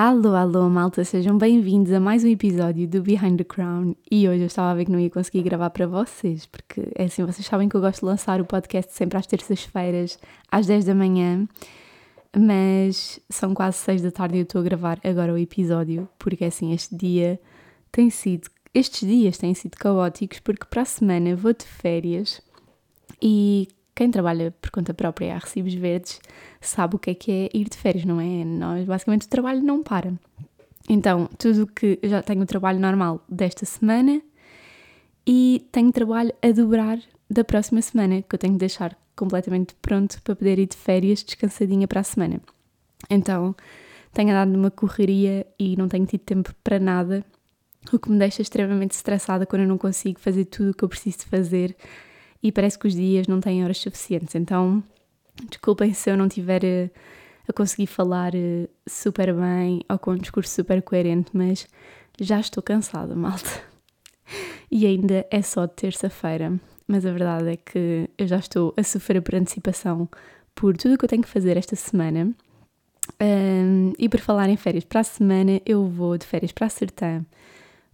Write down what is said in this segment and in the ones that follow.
Alô, alô, malta, sejam bem-vindos a mais um episódio do Behind the Crown. E hoje eu estava a ver que não ia conseguir gravar para vocês, porque é assim, vocês sabem que eu gosto de lançar o podcast sempre às terças-feiras, às 10 da manhã, mas são quase 6 da tarde e eu estou a gravar agora o episódio, porque assim, este dia tem sido, estes dias têm sido caóticos, porque para a semana vou de férias e quem trabalha por conta própria a recibos verdes sabe o que é que é ir de férias, não é? Nós, basicamente, o trabalho não para. Então, tudo que eu já tenho o trabalho normal desta semana e tenho trabalho a dobrar da próxima semana, que eu tenho de deixar completamente pronto para poder ir de férias descansadinha para a semana. Então, tenho andado numa correria e não tenho tido tempo para nada, o que me deixa extremamente estressada quando eu não consigo fazer tudo o que eu preciso fazer e parece que os dias não têm horas suficientes. Então, desculpem se eu não tiver a, eh, a conseguir falar eh, super bem ou com um discurso super coerente, mas já estou cansada, malta. E ainda é só terça-feira, mas a verdade é que eu já estou a sofrer por antecipação por tudo o que eu tenho que fazer esta semana. Um, e por falar em férias para a semana, eu vou de férias para a Sertã,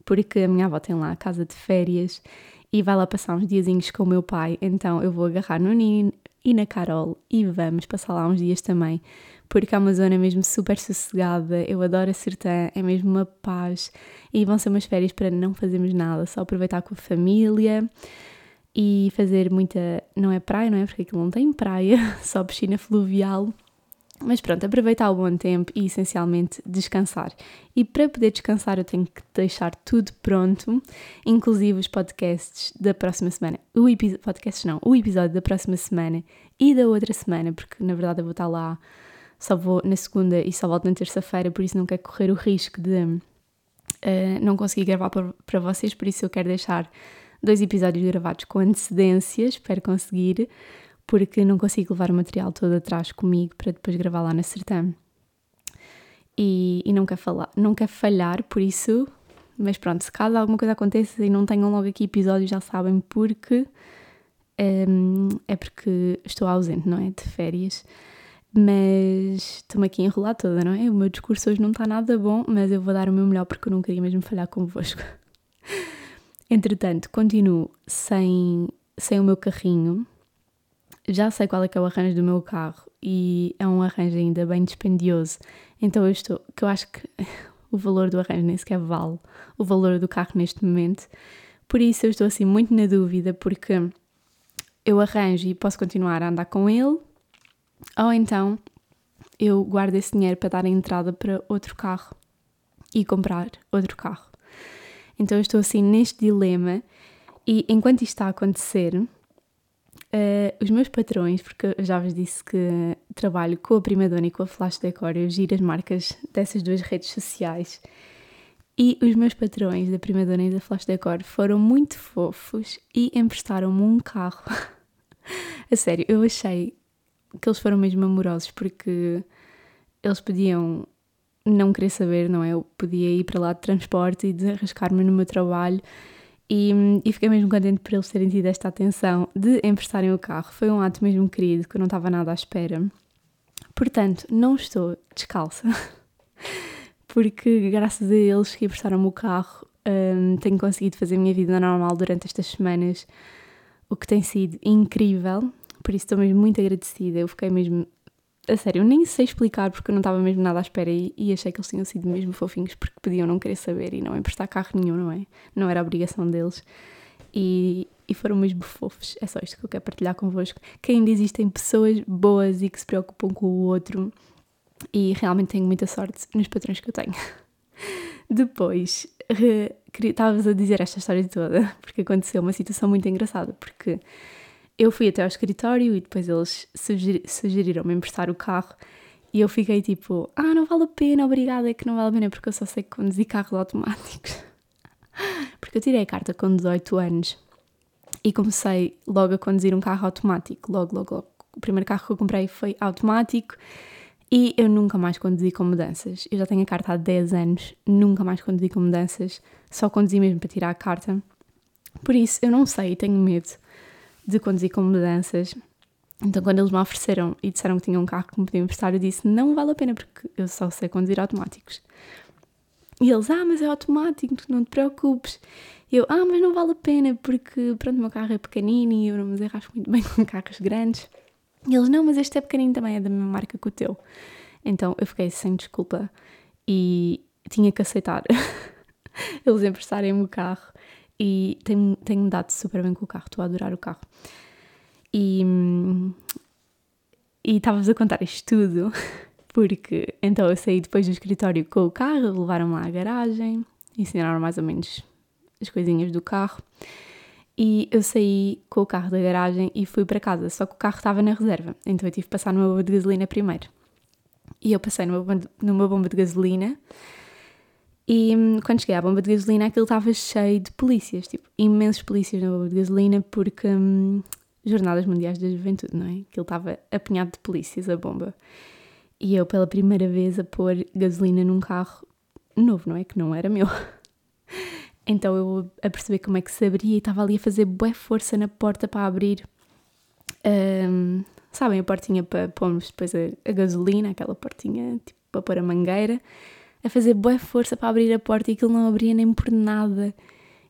porque a minha avó tem lá a casa de férias e vai lá passar uns diazinhos com o meu pai, então eu vou agarrar no Nino e na Carol e vamos passar lá uns dias também, porque é uma zona mesmo super sossegada, eu adoro a Sertã, é mesmo uma paz. E vão ser umas férias para não fazermos nada, só aproveitar com a família e fazer muita, não é praia, não é? Porque aquilo não tem praia, só piscina fluvial mas pronto, aproveitar o bom tempo e essencialmente descansar. E para poder descansar, eu tenho que deixar tudo pronto, inclusive os podcasts da próxima semana. O podcasts não, o episódio da próxima semana e da outra semana, porque na verdade eu vou estar lá, só vou na segunda e só volto na terça-feira, por isso não quero correr o risco de uh, não conseguir gravar para vocês, por isso eu quero deixar dois episódios gravados com antecedência, espero conseguir porque não consigo levar o material todo atrás comigo para depois gravar lá na Sertã. E, e não, quero falar, não quero falhar, por isso, mas pronto, se caso alguma coisa aconteça e não tenham logo aqui episódio, já sabem porque um, é porque estou ausente, não é? De férias. Mas estou-me aqui a enrolar toda, não é? O meu discurso hoje não está nada bom, mas eu vou dar o meu melhor porque eu não queria mesmo falhar convosco. Entretanto, continuo sem, sem o meu carrinho, já sei qual é que é o arranjo do meu carro e é um arranjo ainda bem dispendioso. Então eu estou, que eu acho que o valor do arranjo nem sequer vale o valor do carro neste momento. Por isso eu estou assim muito na dúvida porque eu arranjo e posso continuar a andar com ele ou então eu guardo esse dinheiro para dar a entrada para outro carro e comprar outro carro. Então eu estou assim neste dilema e enquanto isto está a acontecer, Uh, os meus patrões, porque eu já vos disse que trabalho com a Primadona e com a Flash Decor, eu giro as marcas dessas duas redes sociais. E os meus patrões da Primadona e da Flash Decor foram muito fofos e emprestaram-me um carro. a sério, eu achei que eles foram mesmo amorosos porque eles podiam não querer saber, não é? Eu podia ir para lá de transporte e desarrascar-me no meu trabalho e, e, fiquei mesmo contente por eles terem tido esta atenção de emprestarem o carro. Foi um ato mesmo querido que eu não estava nada à espera. Portanto, não estou descalça, porque graças a eles que emprestaram-me o carro, um, tenho conseguido fazer a minha vida normal durante estas semanas, o que tem sido incrível. Por isso estou mesmo muito agradecida. Eu fiquei mesmo a sério, eu nem sei explicar porque eu não estava mesmo nada à espera e, e, achei que eles tinham sido mesmo fofinhos porque podiam não querer saber e não emprestar carro nenhum, não é? Não era obrigação deles. E, e foram mesmo fofos. É só isto que eu quero partilhar convosco. Que ainda existem pessoas boas e que se preocupam com o outro e realmente tenho muita sorte nos patrões que eu tenho. Depois, estavas a dizer esta história toda porque aconteceu uma situação muito engraçada porque eu fui até ao escritório e depois eles sugeriram-me emprestar o carro e eu fiquei tipo, ah, não vale a pena, obrigada, é que não vale a pena porque eu só sei conduzir carros automáticos. porque eu tirei a carta com 18 anos e comecei logo a conduzir um carro automático, logo, logo, logo. O primeiro carro que eu comprei foi automático E eu nunca mais conduzi com mudanças. Eu já tenho a carta há 10 anos, nunca mais conduzi com mudanças, só conduzi mesmo para tirar a carta. Por isso, eu não sei, tenho medo de conduzir com mudanças. Então, quando eles me ofereceram e disseram que tinham um carro que me podiam emprestar, eu disse: não vale a pena porque eu só sei conduzir automáticos. E eles: ah, mas é automático, não te preocupes. Eu: ah, mas não vale a pena porque, pronto, o meu carro é pequenino e eu não me desenrasco muito bem com carros grandes. E eles: não, mas este é pequenino também, é da mesma marca que o teu. Então, eu fiquei sem desculpa e tinha que aceitar eles emprestarem-me o carro. E tenho-me tenho dado super bem com o carro, estou a adorar o carro. E, e estávamos a contar isto tudo porque então eu saí depois do escritório com o carro, levaram-me lá à garagem, ensinaram mais ou menos as coisinhas do carro. E eu saí com o carro da garagem e fui para casa, só que o carro estava na reserva, então eu tive que passar numa bomba de gasolina primeiro. E eu passei numa numa bomba de gasolina e hum, quando cheguei à bomba de gasolina aquilo estava cheio de polícias, tipo, imensos polícias na bomba de gasolina porque hum, Jornadas Mundiais da Juventude, não é? Aquilo estava apinhado de polícias, a bomba. E eu, pela primeira vez, a pôr gasolina num carro novo, não é? Que não era meu. Então eu a perceber como é que se abria e estava ali a fazer boa força na porta para abrir. Um, sabem, a portinha para pôrmos depois a, a, gasolina, aquela portinha tipo para pôr a mangueira. A fazer boa força para abrir a porta e aquilo não abria nem por nada.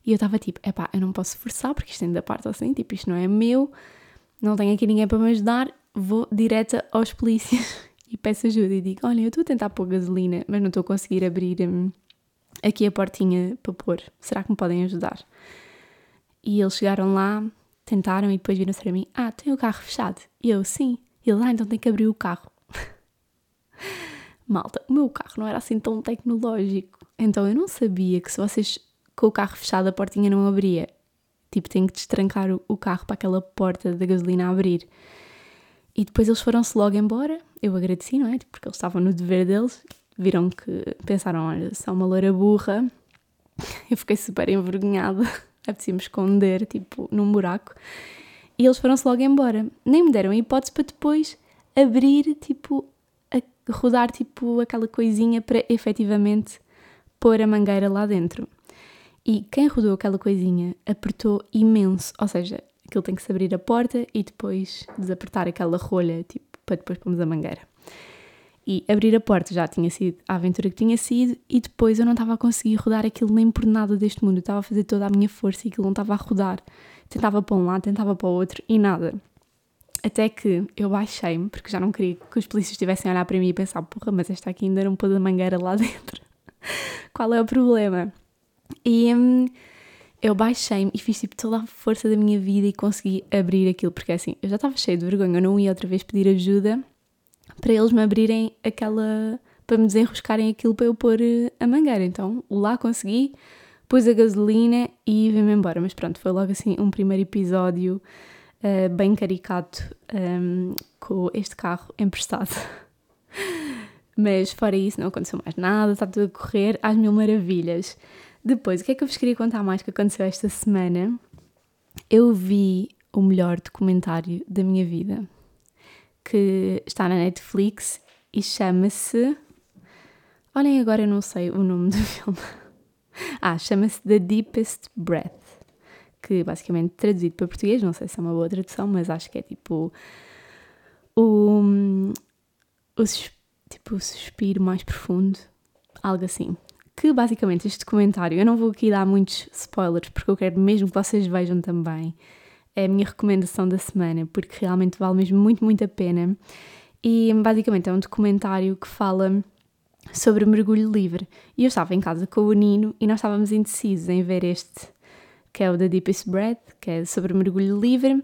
E eu estava tipo, epá, eu não posso forçar porque isto ainda parte assim, tipo, isto não é meu, não tenho aqui ninguém para me ajudar, vou direta aos polícias e peço ajuda e digo, olha, eu estou a tentar pôr gasolina, mas não estou a conseguir abrir hum, aqui a portinha para pôr, será que me podem ajudar? E eles chegaram lá, tentaram e depois viram-se para mim, ah, tem o carro fechado? E eu, sim. E ele, ah, então tem que abrir o carro. Malta, o meu carro não era assim tão tecnológico. Então eu não sabia que se vocês com o carro fechado a portinha não abria. Tipo, tenho que destrancar o carro para aquela porta da gasolina abrir. E depois eles foram-se logo embora. Eu agradeci, não é? Tipo, porque eles estavam no dever deles. Viram que pensaram, olha, são uma loira burra. Eu fiquei super envergonhada. Apetecia-me esconder, tipo, num buraco. E eles foram-se logo embora. Nem me deram a hipótese para depois abrir, tipo, rodar, tipo, aquela coisinha para efetivamente pôr a mangueira lá dentro. E quem rodou aquela coisinha apertou imenso, ou seja, aquilo tem que se abrir a porta e depois desapertar aquela rolha, tipo, para depois pôrmos a mangueira. E abrir a porta já tinha sido a aventura que tinha sido, e depois eu não estava a conseguir rodar aquilo nem por nada deste mundo. Eu estava a fazer toda a minha força e aquilo não estava a rodar. Tentava para um lado, tentava para o outro e nada. Até que eu baixei-me, porque já não queria que os polícias estivessem a olhar para mim e pensar: porra, mas esta aqui ainda não pôs a mangueira lá dentro. Qual é o problema? E hum, eu baixei-me e fiz tipo toda a força da minha vida e consegui abrir aquilo, porque assim, eu já estava cheio de vergonha, eu não ia outra vez pedir ajuda para eles me abrirem aquela. para me desenroscarem aquilo para eu pôr eh, a mangueira. Então lá consegui, pus a gasolina e vim-me embora. Mas pronto, foi logo assim um primeiro episódio uh, bem caricato um, com este carro emprestado. Mas fora isso, não aconteceu mais nada, está tudo a correr às mil maravilhas. Depois, o que é que eu vos queria contar mais que aconteceu esta semana? Eu vi o melhor documentário da minha vida, que está na Netflix e chama-se. Olhem, agora eu não sei o nome do filme. Ah, chama-se The Deepest Breath, que basicamente traduzido para português, não sei se é uma boa tradução, mas acho que é tipo o, o, tipo, o suspiro mais profundo, algo assim que basicamente este documentário, eu não vou aqui dar muitos spoilers porque eu quero mesmo que vocês vejam também. É a minha recomendação da semana, porque realmente vale mesmo muito, muito a pena. E basicamente é um documentário que fala sobre o mergulho livre. E eu estava em casa com o Nino e nós estávamos indecisos em ver este, que é o The Deepest Breath, que é sobre mergulho livre,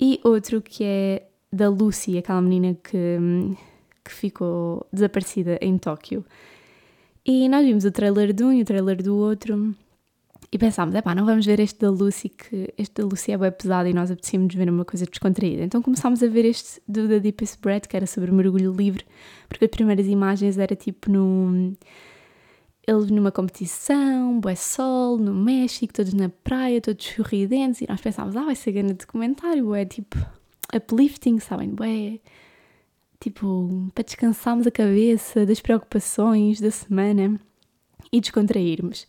e outro que é da Lucy, aquela menina que, que ficou desaparecida em Tóquio. E nós vimos o trailer de um e o trailer do outro e pensámos, é pá, não vamos ver este da Lucy, que este da Lucy é bem pesado e nós apetecíamos ver uma coisa descontraída. Então começámos a ver este do The Deepest Breath, que era sobre mergulho livre, porque as primeiras imagens era tipo num... Eles numa competição, bué sol, no México, todos na praia, todos sorridentes, e nós pensámos, ah, vai ser grande documentário, é tipo uplifting, sabem, bué tipo, para descansarmos a cabeça das preocupações da semana e descontrairmos.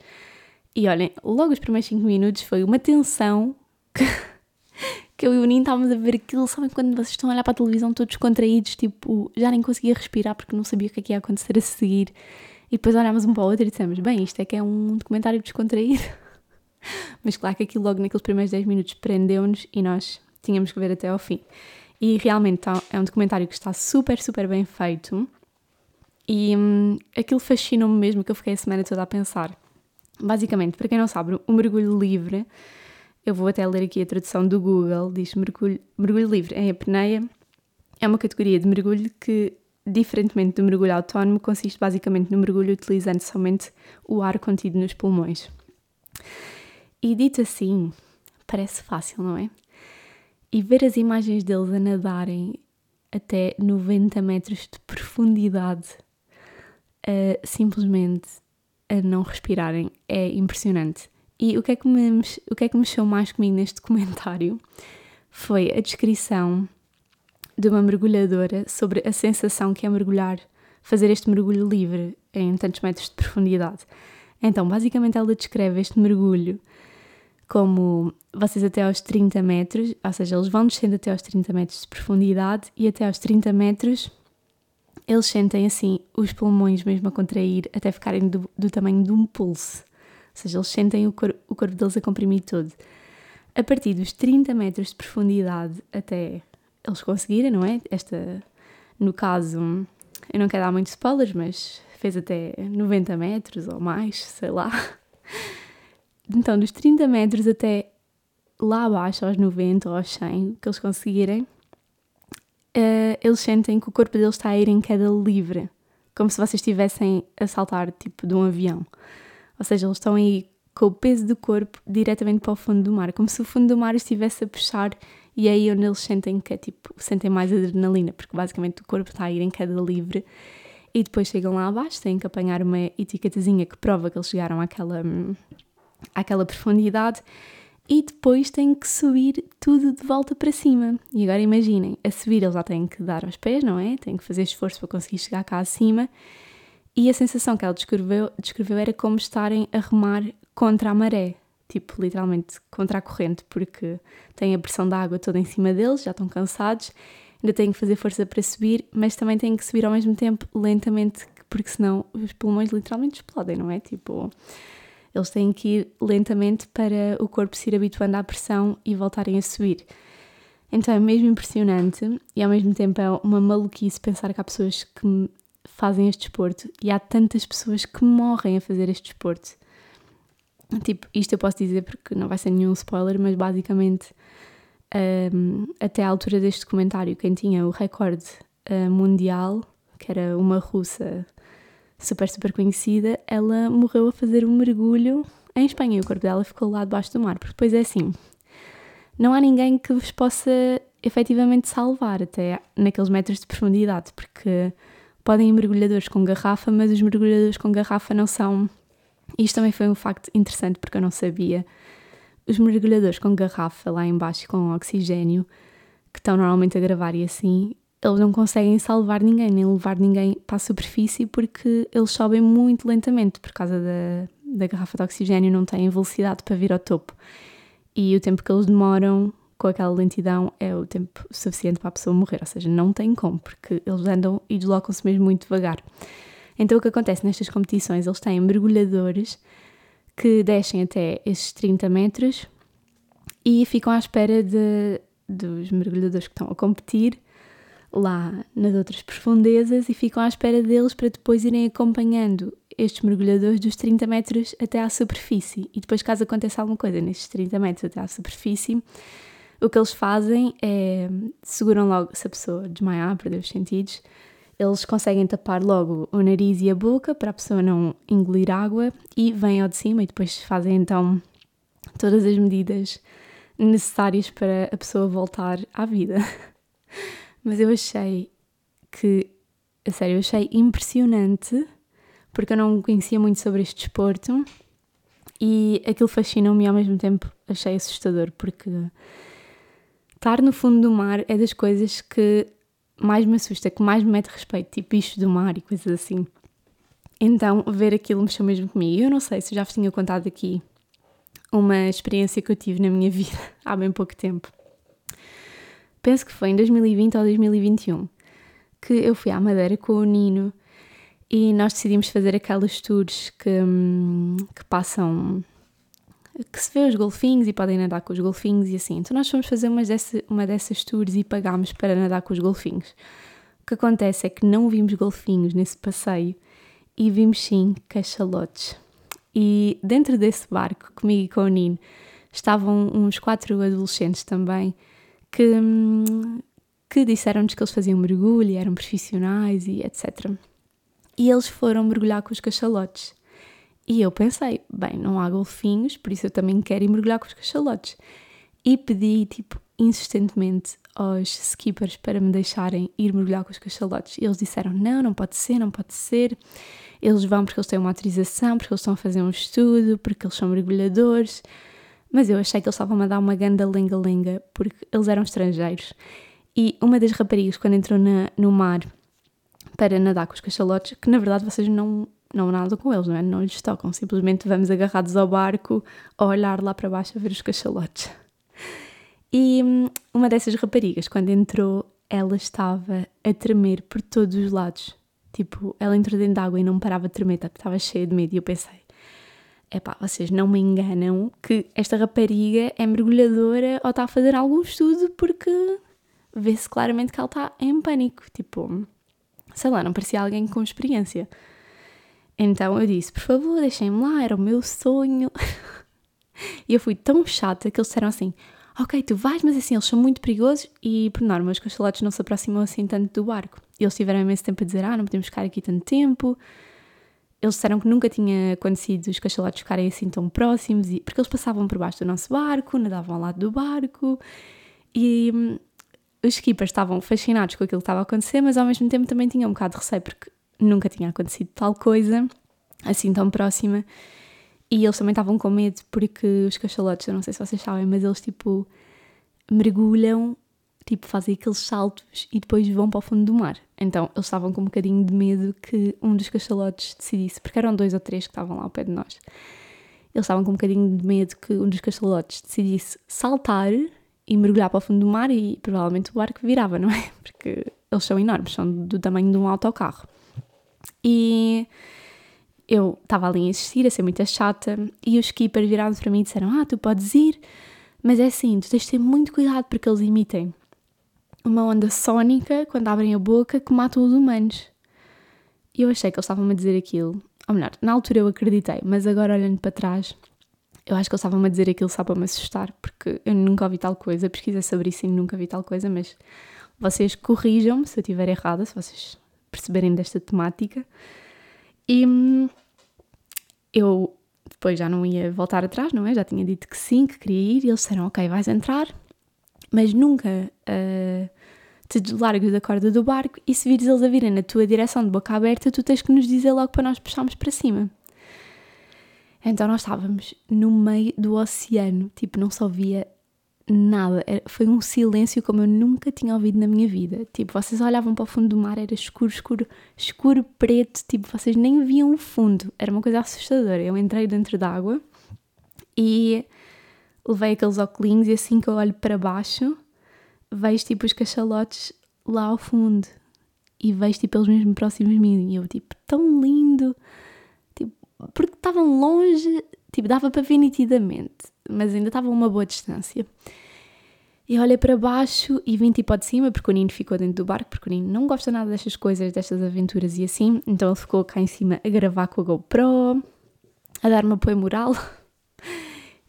E olhem, logo os primeiros 5 minutos foi uma tensão que, que eu e o Nino estávamos a ver aquilo, sabem quando vocês estão a olhar para a televisão todos contraídos, tipo, já nem conseguia respirar porque não sabia o que é que ia acontecer a seguir. E depois olhámos um para o outro e dissemos, bem, isto é que é um documentário descontraído. Mas claro que aquilo logo naqueles primeiros 10 minutos prendeu-nos e nós tínhamos que ver até ao fim. E realmente tá, é um documentário que está super, super bem feito. E hum, aquilo fascinou-me mesmo que eu fiquei a semana toda a pensar. Basicamente, para quem não sabe, o mergulho livre, eu vou até ler aqui a tradução do Google, diz mergulho, mergulho livre em apneia, é uma categoria de mergulho que, diferentemente do mergulho autónomo, consiste basicamente no mergulho utilizando somente o ar contido nos pulmões. E dito assim, parece fácil, não é? E ver as imagens deles a nadarem até 90 metros de profundidade, uh, simplesmente a não respirarem, é impressionante. E o que é que me, o que é que mexeu mais comigo neste documentário foi a descrição de uma mergulhadora sobre a sensação que é mergulhar, fazer este mergulho livre em tantos metros de profundidade. Então, basicamente, ela descreve este mergulho como vocês até aos 30 metros, ou seja, eles vão descendo até aos 30 metros de profundidade e até aos 30 metros eles sentem assim os pulmões mesmo a contrair até ficarem do, do tamanho de um pulso. Ou seja, eles sentem o, cor, o corpo deles a comprimir todo. A partir dos 30 metros de profundidade até eles conseguirem, não é? Esta, no caso, eu não quero dar muitos spoilers, mas fez até 90 metros ou mais, sei lá. Então, dos 30 metros até lá abaixo, aos 90 ou aos 100, que eles conseguirem, uh, eles sentem que o corpo deles está a ir em queda livre, como se vocês estivessem a saltar tipo de um avião. Ou seja, eles estão aí com o peso do corpo diretamente para o fundo do mar, como se o fundo do mar estivesse a puxar e é aí onde eles sentem que é tipo, sentem mais adrenalina, porque basicamente o corpo está a ir em queda livre e depois chegam lá abaixo, têm que apanhar uma etiquetazinha que prova que eles chegaram àquela, àquela profundidade e depois têm que subir tudo de volta para cima. E agora imaginem, a subir eles já têm que dar aos pés, não é? Têm que fazer esforço para conseguir chegar cá acima. E a sensação que ela descreveu, descreveu era como estarem a remar contra a maré, tipo literalmente contra a corrente, porque têm a pressão da água toda em cima deles, já estão cansados, ainda têm que fazer força para subir, mas também têm que subir ao mesmo tempo lentamente, porque senão os pulmões literalmente explodem, não é? Tipo, eles têm que ir lentamente para o corpo se ir habituando à pressão e voltarem a subir. Então é mesmo impressionante e ao mesmo tempo é uma maluquice pensar que há pessoas que fazem este desporto e há tantas pessoas que morrem a fazer este desporto. Tipo, isto eu posso dizer porque não vai ser nenhum spoiler, mas basicamente um, até à altura deste documentário, quem tinha o recorde uh, mundial, que era uma russa super, super conhecida, ela morreu a fazer um mergulho em Espanha e o corpo dela ficou lá debaixo do mar. Porque depois é assim, não há ninguém que vos possa efetivamente salvar até naqueles metros de profundidade, porque podem ir mergulhadores com garrafa, mas os mergulhadores com garrafa não são. Isto também foi um facto interessante porque eu não sabia. Os mergulhadores com garrafa lá embaixo com oxigênio, que estão normalmente a gravar e assim, eles não conseguem salvar ninguém, nem levar ninguém para a superfície porque eles sobem muito lentamente por causa da, da garrafa de oxigênio, não têm velocidade para vir ao topo. E o tempo que eles demoram com aquela lentidão é o tempo suficiente para a pessoa morrer, ou seja, não tem como, porque eles andam e deslocam-se mesmo muito devagar. Então o que acontece nestas competições, eles têm mergulhadores que descem até esses 30 metros e ficam à espera de, dos mergulhadores que estão a competir lá nas outras profundezas e ficam à espera deles para depois irem acompanhando estes mergulhadores dos 30 metros até à superfície. E depois, caso aconteça alguma coisa nestes 30 metros até à superfície, o que eles fazem é seguram logo, se a pessoa desmaiar, perder os sentidos, eles conseguem tapar logo o nariz e a boca para a pessoa não engolir água e vêm ao de cima e depois fazem então todas as medidas necessárias para a pessoa voltar à vida. Mas eu achei que, a sério, eu achei impressionante porque eu não conhecia muito sobre este desporto e aquilo fascinou-me e ao mesmo tempo achei assustador porque estar no fundo do mar é das coisas que mais me assusta, que mais me mete respeito, tipo bichos do mar e coisas assim. Então, ver aquilo mexeu mesmo comigo. Eu não sei se já vos tinha contado aqui uma experiência que eu tive na minha vida há bem pouco tempo. Penso que foi em 2020 ou 2021 que eu fui à Madeira com o Nino e nós decidimos fazer aquelas tours que, hum, que passam que se vê os golfinhos e podem nadar com os golfinhos e assim. Então nós fomos fazer uma, uma dessas tours e pagámos para nadar com os golfinhos. O que acontece é que não vimos golfinhos nesse passeio e vimos sim cachalotes. E dentro desse barco, comigo e com o Nino, estavam uns quatro adolescentes também que, que disseram-nos que eles faziam mergulho eram profissionais e etc. E eles foram mergulhar com os cachalotes. E eu pensei, bem, não há golfinhos, por isso eu também quero ir mergulhar com os cachalotes. E pedi, tipo, insistentemente aos skippers para me deixarem ir mergulhar com os cachalotes. E eles disseram: não, não pode ser, não pode ser. Eles vão porque eles têm uma autorização, porque eles estão a fazer um estudo, porque eles são mergulhadores. Mas eu achei que eles estavam a dar uma ganda lenga-lenga, porque eles eram estrangeiros. E uma das raparigas, quando entrou na, no mar para nadar com os cachalotes, que na verdade vocês não não nadam com eles, não é? Não lhes tocam, simplesmente vamos agarrados ao barco a olhar lá para baixo a ver os cachalotes. E hum, uma dessas raparigas, quando entrou, ela estava a tremer por todos os lados. Tipo, ela entrou dentro d'água e não parava de tremer, estava cheia de medo. E eu pensei, epá, vocês não me enganam que esta rapariga é mergulhadora ou está a fazer algum estudo porque vê-se claramente que ela está em pânico. Tipo, sei lá, não parecia alguém com experiência. Então eu disse: por favor, deixem-me lá, era o meu sonho. e eu fui tão chata que eles disseram assim: ok, tu vais, mas assim, eles são muito perigosos e, por norma, os cachalotes não se aproximam assim tanto do barco. E eles tiveram imenso tempo a dizer: ah, não podemos ficar aqui tanto tempo. Eles disseram que nunca tinha acontecido os cachalotes ficarem assim tão próximos, e, porque eles passavam por baixo do nosso barco, nadavam ao lado do barco e hum, os skippers estavam fascinados com aquilo que estava a acontecer, mas ao mesmo tempo também tinham um bocado de receio, porque nunca tinha acontecido tal coisa, assim tão próxima. E eles também estavam com medo porque os cachalotes, eu não sei se vocês sabem, mas eles tipo mergulham, tipo fazem aqueles saltos e depois vão para o fundo do mar. Então eles estavam com um bocadinho de medo que um dos cachalotes decidisse, porque eram dois ou três que estavam lá ao pé de nós. Eles estavam com um bocadinho de medo que um dos cachalotes decidisse saltar e mergulhar para o fundo do mar e provavelmente o barco virava, não é? Porque eles são enormes, são do tamanho de um autocarro. E eu estava ali a insistir, a ser muito chata, e os skippers viraram para mim e disseram: Ah, tu podes ir, mas é assim, tu tens de ter muito cuidado porque eles emitem uma onda sónica quando abrem a boca que matam os humanos. E eu achei que eles estavam a dizer aquilo, ou melhor, na altura eu acreditei, mas agora olhando para trás, eu acho que eles estavam a dizer aquilo só para me assustar, porque eu nunca ouvi tal coisa, pesquisei sobre isso e nunca vi tal coisa, mas vocês corrijam-me se eu estiver errada, se vocês perceberem desta temática. E hum, eu depois já não ia voltar atrás, não é? Já tinha dito que sim, que queria ir, e eles disseram: Ok, vais entrar, mas nunca uh, te deslargues da corda do barco. E se vires eles a virem na tua direção de boca aberta, tu tens que nos dizer logo para nós puxarmos para cima. Então nós estávamos no meio do oceano, tipo, não só via nada. Foi um silêncio como eu nunca tinha ouvido na minha vida. Tipo, vocês olhavam para o fundo do mar, era escuro, escuro, escuro, preto, tipo, vocês nem viam o fundo. Era uma coisa assustadora. Eu entrei dentro d'água e levei aqueles óculos e assim que eu olho para baixo, vejo tipo os cachalotes lá ao fundo. E vejo tipo eles mesmo próximos de mim. E eu, tipo, tão lindo. Tipo, porque estavam longe, tipo, dava para ver nitidamente mas ainda estava a uma boa distância. E olhei para baixo e vim tipo de cima, porque o Nino ficou dentro do barco, porque o Nino não gosta nada destas coisas, destas aventuras e assim, então ele ficou cá em cima a gravar com a GoPro, a dar-me apoio moral.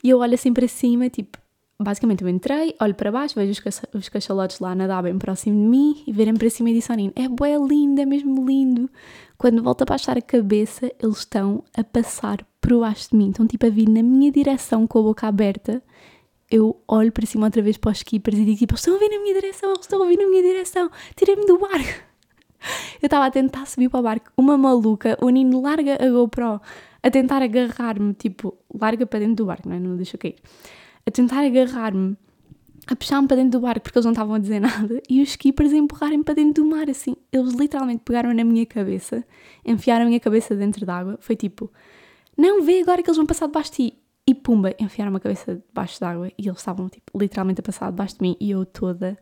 E eu olho assim para cima, tipo, basicamente eu entrei, olho para baixo, vejo os, os cachalotes lá nadar bem próximo de mim e verem para cima e disse Nino: É bué lindo, é mesmo lindo. Quando volto a baixar a cabeça, eles estão a passar por baixo de mim, estão tipo a vir na minha direção com a boca aberta. Eu olho para cima outra vez para os keepers e digo tipo: estão a vir na minha direção, eles estão a vir na minha direção, tirem-me do barco. Eu estava a tentar subir para o barco, uma maluca, o Nino larga a GoPro a tentar agarrar-me, tipo, larga para dentro do barco, não é? Não deixa cair. A tentar agarrar-me a puxar-me para dentro do barco porque eles não estavam a dizer nada e os skippers a empurrarem para dentro do mar, assim. Eles literalmente pegaram na minha cabeça, enfiaram a minha cabeça dentro d'água. Foi tipo, não, vê agora que eles vão passar debaixo de ti. E pumba, enfiaram a cabeça debaixo d'água e eles estavam, tipo, literalmente a passar debaixo de mim e eu toda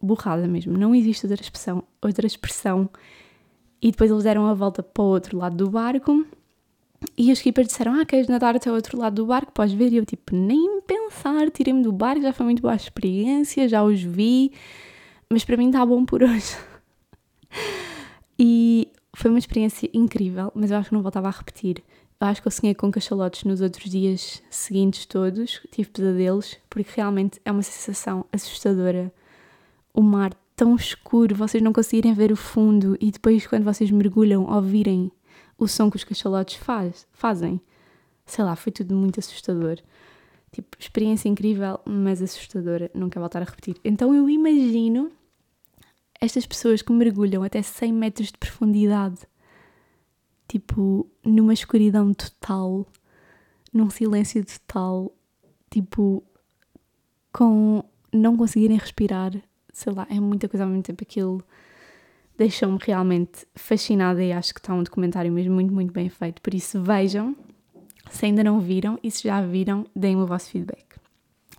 borrada mesmo. Não existe outra expressão, outra expressão. E depois eles deram a volta para o outro lado do barco e os skippers disseram: Ah, queres nadar até o outro lado do barco? Podes ver. E eu, tipo, nem pensar, tirei-me do barco, já foi muito boa a experiência, já os vi, mas para mim está bom por hoje. e foi uma experiência incrível, mas eu acho que não voltava a repetir. Eu acho que eu sonhei com cachalotes nos outros dias seguintes todos, tive pesadelos, porque realmente é uma sensação assustadora. O mar tão escuro, vocês não conseguirem ver o fundo e depois quando vocês mergulham ouvirem o som que os cachalotes faz, fazem. Sei lá, foi tudo muito assustador. Tipo, experiência incrível, mas assustadora. Quero voltar a repetir. Então eu imagino estas pessoas que mergulham até 100 metros de profundidade, tipo, numa escuridão total, num silêncio total, tipo, com não conseguirem respirar. Sei lá, é muita coisa ao mesmo tempo aquilo deixou-me realmente fascinada e acho que está um documentário mesmo muito, muito bem feito. Por isso, vejam. Se ainda não viram e se já viram, deem-me o vosso feedback.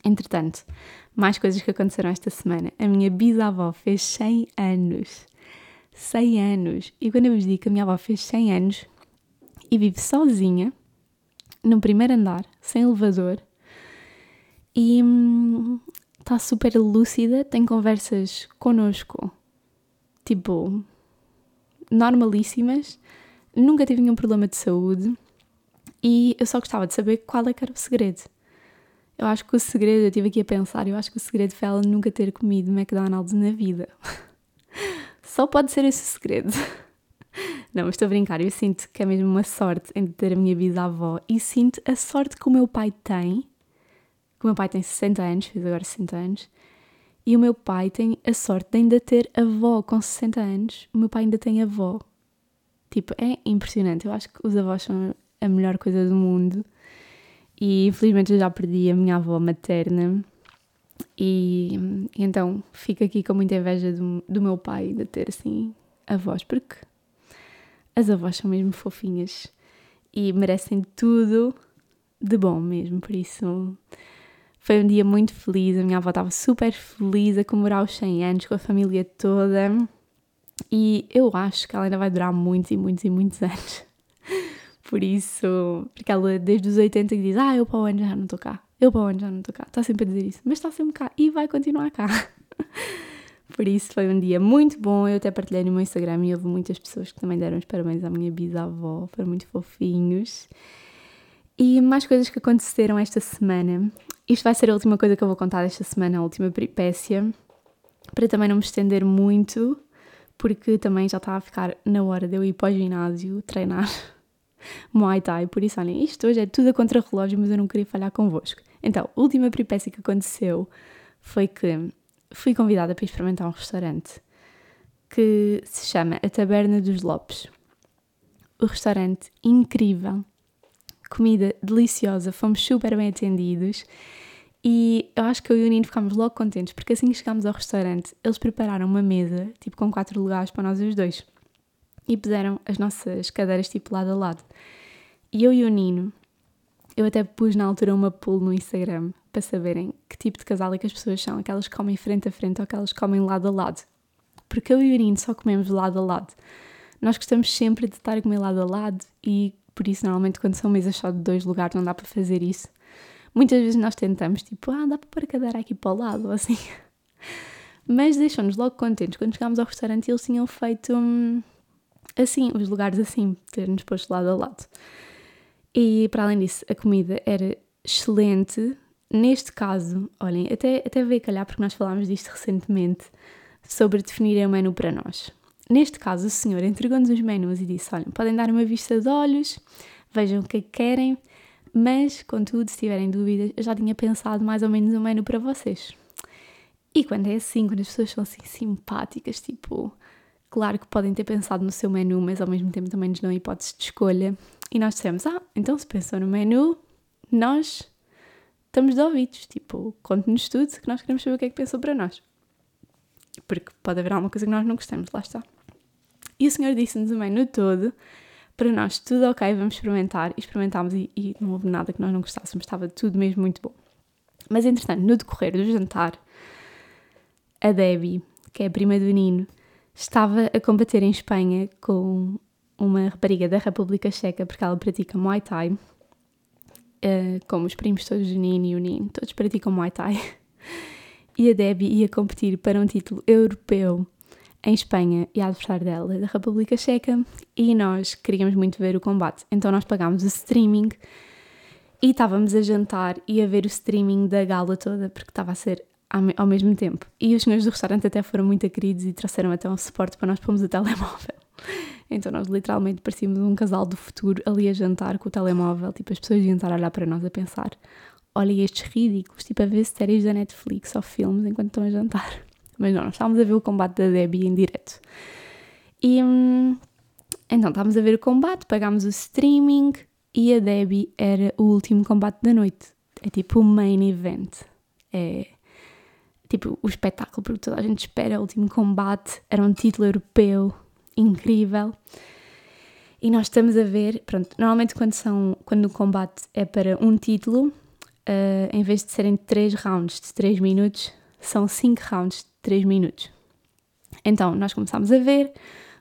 Entretanto, mais coisas que aconteceram esta semana. A minha bisavó fez 100 anos. 100 anos. E quando eu vos digo que a minha avó fez 100 anos e vive sozinha, no primeiro andar, sem elevador, e hum, está super lúcida, tem conversas connosco tipo, normalíssimas, nunca tive nenhum problema de saúde e eu só gostava de saber qual é que era o segredo. Eu acho que o segredo, eu estive aqui a pensar, eu acho que o segredo foi ela nunca ter comido McDonald's na vida. Só pode ser esse o segredo. Não, estou a brincar, eu sinto que é mesmo uma sorte em ter a minha bisavó e sinto a sorte que o meu pai tem, que o meu pai tem 60 anos, fez agora 60 anos, e o meu pai tem a sorte de ainda ter avó com 60 anos. O meu pai ainda tem avó. Tipo, é impressionante. Eu acho que os avós são a melhor coisa do mundo. E infelizmente eu já perdi a minha avó materna. E, então fico aqui com muita inveja do, do meu pai de ter assim avós, porque as avós são mesmo fofinhas e merecem tudo de bom mesmo. Por isso foi um dia muito feliz, a minha avó estava super feliz a comemorar os 100 anos com a família toda e eu acho que ela ainda vai durar muitos e muitos e muitos anos. Por isso, porque ela desde os 80 diz: Ah, eu para o ano já não estou cá, eu para o ano já não estou cá. Está sempre a dizer isso, mas está sempre cá e vai continuar cá. Por isso foi um dia muito bom. Eu até partilhei no meu Instagram e houve muitas pessoas que também deram os parabéns à minha bisavó, foram muito fofinhos. E mais coisas que aconteceram esta semana. Isto vai ser a última coisa que eu vou contar esta semana, a última peripécia, para também não me estender muito, porque também já está a ficar na hora de eu ir para o ginásio treinar Muay Thai. Por isso, olhem, isto hoje é tudo a contra-relógio, mas eu não queria falhar convosco. Então, a última peripécia que aconteceu foi que fui convidada para experimentar um restaurante que se chama A Taberna dos Lopes. O restaurante incrível, comida deliciosa, fomos super bem atendidos e eu acho que eu e o Nino ficámos logo contentes porque assim que chegámos ao restaurante eles prepararam uma mesa, tipo com quatro lugares para nós os dois e puseram as nossas cadeiras tipo lado a lado. E eu e o Nino, eu até pus na altura uma poll no Instagram para saberem que tipo de casal é que as pessoas são, aquelas que comem frente a frente ou aquelas que comem lado a lado. Porque eu e o Nino só comemos lado a lado. Nós gostamos sempre de estar a comer lado a lado e por isso, normalmente, quando são mesas só de dois lugares, não dá para fazer isso. Muitas vezes nós tentamos, tipo, ah, dá para pôr a cadeira aqui para o lado, ou assim. Mas deixou-nos logo contentes. Quando chegámos ao restaurante, eles tinham feito hum, assim, os lugares assim, ter-nos posto lado a lado. E para além disso, a comida era excelente. Neste caso, olhem, até, até veio calhar porque nós falámos disto recentemente sobre definir o menu para nós. Neste caso, o senhor entregou-nos os menus e disse: Olhem, podem dar uma vista de olhos, vejam o que é que querem, mas, contudo, se tiverem dúvidas, eu já tinha pensado mais ou menos um menu para vocês. E quando é assim, quando as pessoas são assim simpáticas, tipo, claro que podem ter pensado no seu menu, mas ao mesmo tempo também nos dão hipótese de escolha. E nós dissemos: Ah, então se pensou no menu, nós estamos de ouvidos. Tipo, conte-nos tudo que nós queremos saber o que é que pensou para nós. Porque pode haver alguma coisa que nós não gostamos, lá está. E o senhor disse-nos também no todo, para nós tudo ok, vamos experimentar. E experimentámos e, e não houve nada que nós não gostássemos, estava tudo mesmo muito bom. Mas entretanto, no decorrer do jantar, a Debbie, que é a prima do Nino, estava a combater em Espanha com uma rapariga da República Checa, porque ela pratica Muay Thai, uh, como os primos todos do Nino e o Nino, todos praticam Muay Thai. E a Debbie ia competir para um título europeu em Espanha e a adversária dela da República Checa e nós queríamos muito ver o combate. Então nós pagámos o streaming e estávamos a jantar e a ver o streaming da gala toda, porque estava a ser ao mesmo tempo. E os senhores do restaurante até foram muito queridos e trouxeram até um suporte para nós pormos o telemóvel. Então nós literalmente parecíamos um casal do futuro ali a jantar com o telemóvel, tipo as pessoas iam estar a olhar para nós a pensar olha estes ridículos, tipo a ver séries da Netflix ou filmes enquanto estão a jantar. Mas não, nós estávamos a ver o combate da Debbie em direto. E hum, então estávamos a ver o combate, pagámos o streaming e a Debbie era o último combate da noite. É tipo o main event. É tipo o espetáculo, porque toda a gente espera o último combate. Era um título europeu incrível. E nós estamos a ver, pronto, normalmente quando, são, quando o combate é para um título, uh, em vez de serem 3 rounds de 3 minutos, são 5 rounds 3 minutos. Então, nós começámos a ver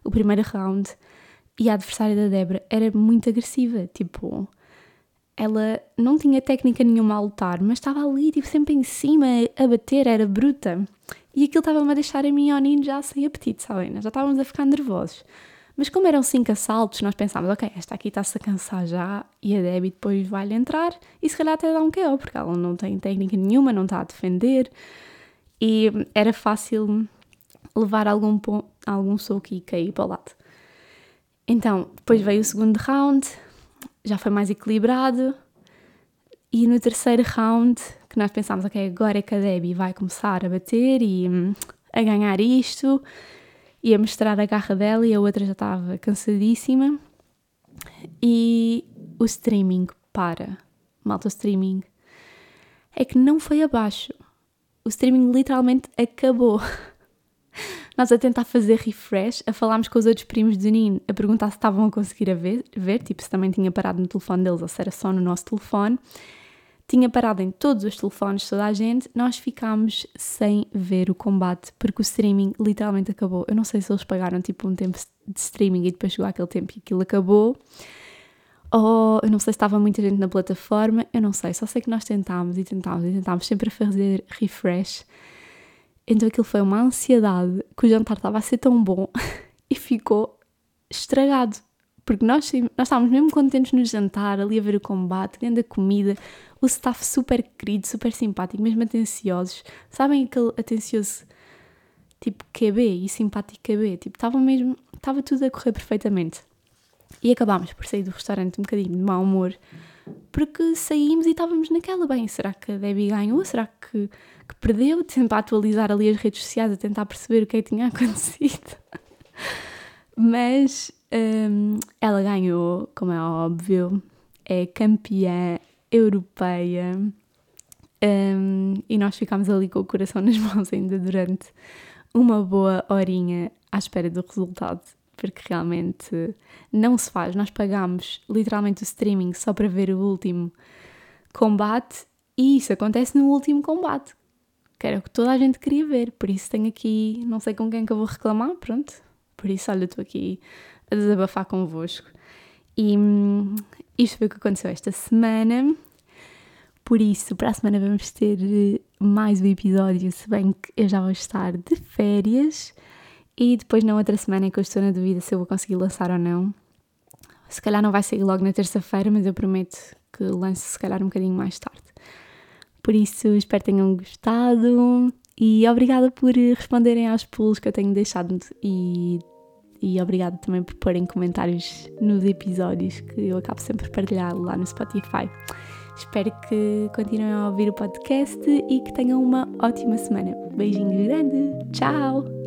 o primeiro round e a adversária da Débora era muito agressiva, tipo, ela não tinha técnica nenhuma a lutar, mas estava ali, tipo, sempre em cima, a bater, era bruta. E aquilo estava-me a deixar a mim e já sem apetite, sabem? Já estávamos a ficar nervosos. Mas como eram cinco assaltos, nós pensámos, ok, esta aqui está-se a cansar já e a Debbie depois vai-lhe entrar e se calhar até dá um KO, porque ela não tem técnica nenhuma, não está a defender e era fácil levar algum, algum soco e cair para o lado. Então, depois veio o segundo round, já foi mais equilibrado e no terceiro round, que nós pensámos, ok, agora é que a Debbie vai começar a bater e hum, a ganhar isto ia mostrar a garra dela e a outra já estava cansadíssima. E o streaming para. Malta, o streaming. É que não foi abaixo. O streaming literalmente acabou. Nós a tentar fazer refresh, a falarmos com os outros primos do Nino, a perguntar se estavam a conseguir a ver, ver, tipo se também tinha parado no telefone deles ou se era só no nosso telefone tinha parado em todos os telefones, toda a gente, nós ficámos sem ver o combate, porque o streaming literalmente acabou. Eu não sei se eles pagaram tipo um tempo de streaming e depois chegou aquele tempo e aquilo acabou. Ou eu não sei se estava muita gente na plataforma, eu não sei, só sei que nós tentámos e tentámos e tentámos sempre a fazer refresh. Então aquilo foi uma ansiedade que o jantar estava a ser tão bom e ficou estragado. Porque nós, nós estávamos mesmo contentes no jantar, ali a ver o combate, vendo a comida, o staff super querido, super simpático, mesmo atenciosos. Sabem aquele atencioso tipo QB e simpático QB? Tipo, estava mesmo, estava tudo a correr perfeitamente. E acabámos por sair do restaurante um bocadinho de mau humor, porque saímos e estávamos naquela, bem, será que a Debbie ganhou? Será que, que perdeu? Sempre atualizar ali as redes sociais, a tentar perceber o que é que tinha acontecido. Mas um, ela ganhou, como é óbvio, é campeã europeia um, e nós ficámos ali com o coração nas mãos ainda durante uma boa horinha à espera do resultado, porque realmente não se faz. Nós pagámos literalmente o streaming só para ver o último combate e isso acontece no último combate, que era o que toda a gente queria ver. Por isso tenho aqui, não sei com quem que eu vou reclamar, pronto. Por isso, olha, estou aqui a desabafar convosco. E hum, isto foi o que aconteceu esta semana. Por isso, para a semana vamos ter eh, mais um episódio, se bem que eu já vou estar de férias. E depois, na outra semana, é que eu estou na dúvida se eu vou conseguir lançar ou não. Se calhar não vai sair logo na terça-feira, mas eu prometo que lance se calhar um bocadinho mais tarde. Por isso, espero que tenham gostado e obrigada por responderem aos pulos que eu tenho deixado e e obrigada também por porem comentários nos episódios que eu acabo sempre a partilhar lá no Spotify. Espero que continuem a ouvir o podcast e que tenham uma ótima semana. Beijinho grande, tchau!